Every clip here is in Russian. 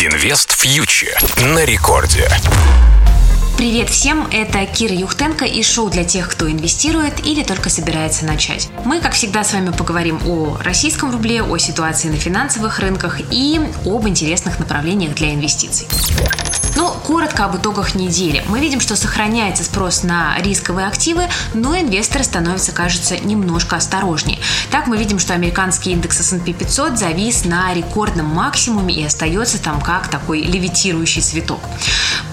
Инвест фьючер на рекорде. Привет всем, это Кира Юхтенко и шоу для тех, кто инвестирует или только собирается начать. Мы, как всегда, с вами поговорим о российском рубле, о ситуации на финансовых рынках и об интересных направлениях для инвестиций. Коротко об итогах недели. Мы видим, что сохраняется спрос на рисковые активы, но инвесторы становятся, кажется, немножко осторожнее. Так мы видим, что американский индекс S&P 500 завис на рекордном максимуме и остается там как такой левитирующий цветок.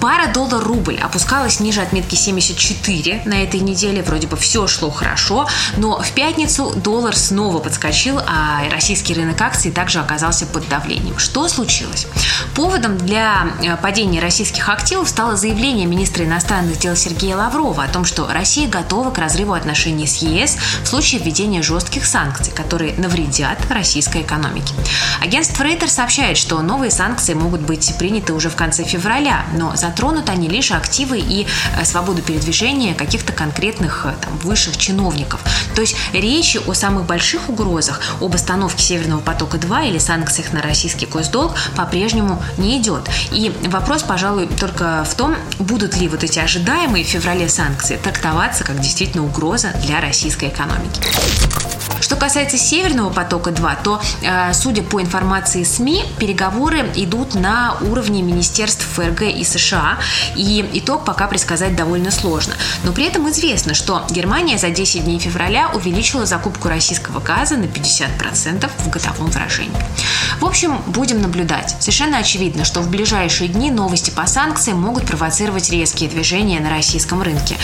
Пара доллар-рубль опускалась ниже отметки 74 на этой неделе. Вроде бы все шло хорошо, но в пятницу доллар снова подскочил, а российский рынок акций также оказался под давлением. Что случилось? Поводом для э, падения российских активов стало заявление министра иностранных дел Сергея Лаврова о том, что Россия готова к разрыву отношений с ЕС в случае введения жестких санкций, которые навредят российской экономике. Агентство Рейтер сообщает, что новые санкции могут быть приняты уже в конце февраля, но затронут они лишь активы и э, свободу передвижения каких-то конкретных э, там, высших чиновников. То есть речи о самых больших угрозах, об остановке Северного потока-2 или санкциях на российский госдолг по-прежнему не идет. И вопрос, пожалуй, только в том, будут ли вот эти ожидаемые в феврале санкции трактоваться как действительно угроза для российской экономики. Что касается Северного потока-2, то, э, судя по информации СМИ, переговоры идут на уровне министерств ФРГ и США, и итог пока предсказать довольно сложно. Но при этом известно, что Германия за 10 дней февраля увеличила закупку российского газа на 50% в годовом выражении. В общем, будем наблюдать. Совершенно очевидно, что в ближайшие дни новости по санкциям могут провоцировать резкие движения на российском рынке.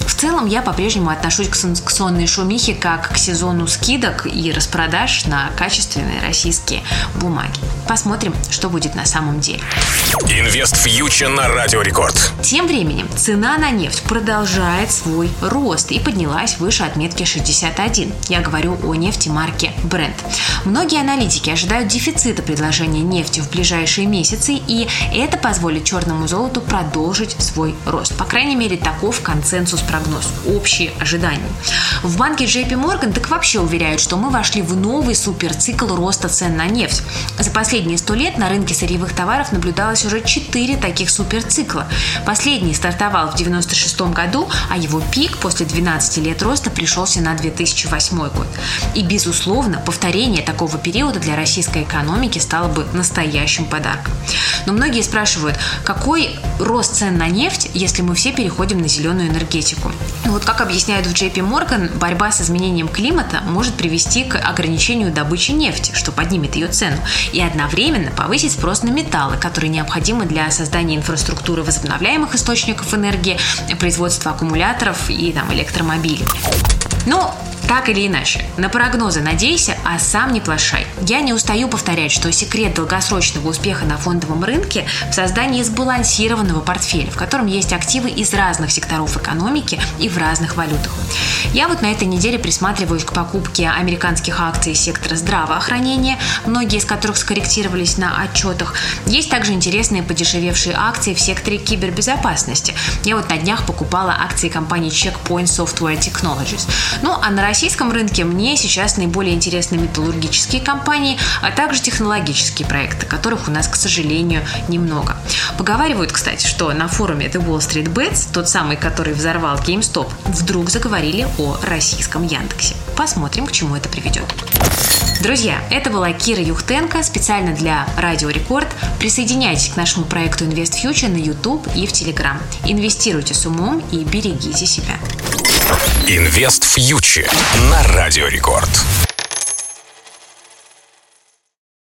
В целом, я по-прежнему отношусь к санкционной шумихе как к сезону скидок и распродаж на качественные российские бумаги. Посмотрим, что будет на самом деле. Инвест фьючер на Радио Рекорд. Тем временем цена на нефть продолжает свой рост и поднялась выше отметки 61. Я говорю о нефти марки Brent. Многие аналитики ожидают дефицита предложения нефти в ближайшие месяцы, и это позволит черному золоту продолжить свой рост. По крайней мере, таков консенсус-прогноз, общие ожидания. В банке JP Morgan так вообще уверяют, что мы вошли в новый суперцикл роста цен на нефть. За последние сто лет на рынке сырьевых товаров наблюдалось уже четыре таких суперцикла. Последний стартовал в 1996 году, а его пик после 12 лет роста пришелся на 2008 год. И, безусловно, повторение такого периода для российской экономики стало бы настоящим подарком. Но многие спрашивают, какой рост цен на нефть, если мы все переходим на зеленую энергетику? Ну вот как объясняют в JP Morgan, борьба с изменением климата может привести к ограничению добычи нефти, что поднимет ее цену, и одновременно повысить спрос на металлы, которые необходимы для создания инфраструктуры возобновляемых источников энергии, производства аккумуляторов и там, электромобилей. Но так или иначе, на прогнозы надейся, а сам не плашай. Я не устаю повторять, что секрет долгосрочного успеха на фондовом рынке в создании сбалансированного портфеля, в котором есть активы из разных секторов экономики и в разных валютах. Я вот на этой неделе присматриваюсь к покупке американских акций сектора здравоохранения, многие из которых скорректировались на отчетах. Есть также интересные подешевевшие акции в секторе кибербезопасности. Я вот на днях покупала акции компании Checkpoint Software Technologies. Ну, а на российском рынке мне сейчас наиболее интересны металлургические компании, а также технологические проекты, которых у нас, к сожалению, немного. Поговаривают, кстати, что на форуме The Wall Street Bets, тот самый, который взорвал GameStop, вдруг заговорили о российском Яндексе. Посмотрим, к чему это приведет. Друзья, это была Кира Юхтенко специально для Радио Рекорд. Присоединяйтесь к нашему проекту Invest Future на YouTube и в Telegram. Инвестируйте с умом и берегите себя. Инвест фьючи на радиорекорд.